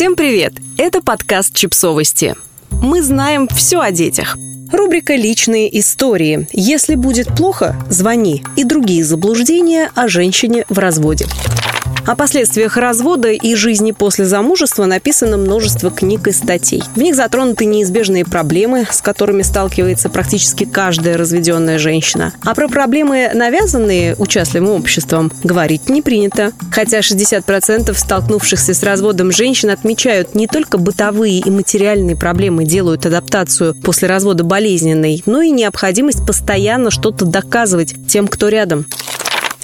Всем привет! Это подкаст «Чипсовости». Мы знаем все о детях. Рубрика «Личные истории». Если будет плохо, звони. И другие заблуждения о женщине в разводе. О последствиях развода и жизни после замужества написано множество книг и статей. В них затронуты неизбежные проблемы, с которыми сталкивается практически каждая разведенная женщина. А про проблемы, навязанные участливым обществом, говорить не принято. Хотя 60% столкнувшихся с разводом женщин отмечают не только бытовые и материальные проблемы делают адаптацию после развода болезненной, но и необходимость постоянно что-то доказывать тем, кто рядом.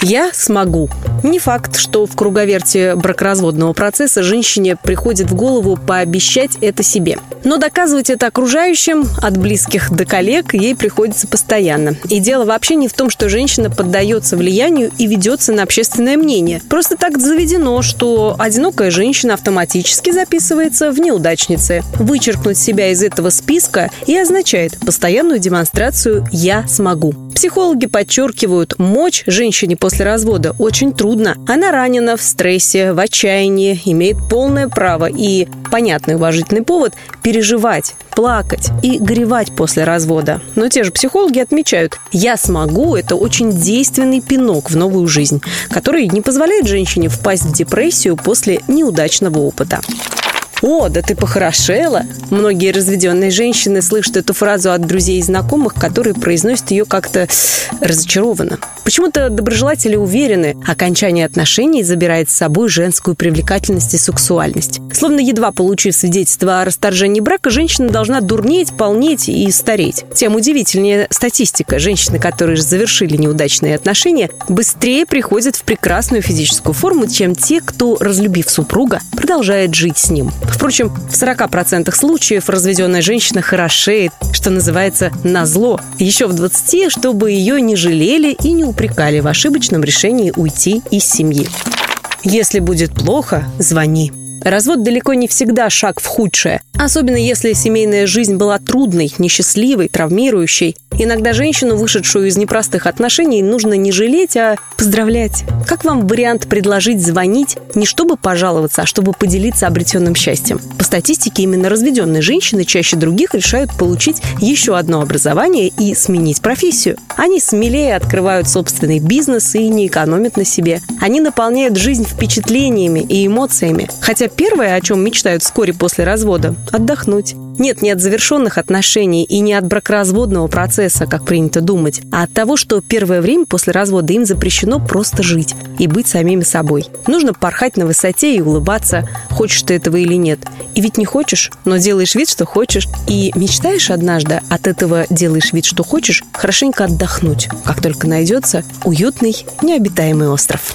Я смогу. Не факт, что в круговерте бракоразводного процесса женщине приходит в голову пообещать это себе. Но доказывать это окружающим, от близких до коллег, ей приходится постоянно. И дело вообще не в том, что женщина поддается влиянию и ведется на общественное мнение. Просто так заведено, что одинокая женщина автоматически записывается в неудачницы. Вычеркнуть себя из этого списка и означает постоянную демонстрацию «я смогу». Психологи подчеркивают, мочь женщине после развода очень трудно. Она ранена в стрессе, в отчаянии, имеет полное право и понятный уважительный повод переживать, плакать и горевать после развода. Но те же психологи отмечают, я смогу – это очень действенный пинок в новую жизнь, который не позволяет женщине впасть в депрессию после неудачного опыта. «О, да ты похорошела!» Многие разведенные женщины слышат эту фразу от друзей и знакомых, которые произносят ее как-то разочарованно. Почему-то доброжелатели уверены, окончание отношений забирает с собой женскую привлекательность и сексуальность. Словно едва получив свидетельство о расторжении брака, женщина должна дурнеть, полнеть и стареть. Тем удивительнее статистика. Женщины, которые завершили неудачные отношения, быстрее приходят в прекрасную физическую форму, чем те, кто, разлюбив супруга, продолжает жить с ним. Впрочем, в 40% случаев разведенная женщина хорошеет, что называется, на зло. Еще в 20, чтобы ее не жалели и не упрекали в ошибочном решении уйти из семьи. Если будет плохо, звони. Развод далеко не всегда шаг в худшее. Особенно если семейная жизнь была трудной, несчастливой, травмирующей. Иногда женщину, вышедшую из непростых отношений, нужно не жалеть, а поздравлять. Как вам вариант предложить звонить не чтобы пожаловаться, а чтобы поделиться обретенным счастьем? По статистике, именно разведенные женщины чаще других решают получить еще одно образование и сменить профессию. Они смелее открывают собственный бизнес и не экономят на себе. Они наполняют жизнь впечатлениями и эмоциями. Хотя первое, о чем мечтают вскоре после развода – отдохнуть. Нет не от завершенных отношений и не от бракоразводного процесса, как принято думать, а от того, что первое время после развода им запрещено просто жить и быть самими собой. Нужно порхать на высоте и улыбаться, хочешь ты этого или нет. И ведь не хочешь, но делаешь вид, что хочешь. И мечтаешь однажды, от этого делаешь вид, что хочешь, хорошенько отдохнуть, как только найдется уютный, необитаемый остров.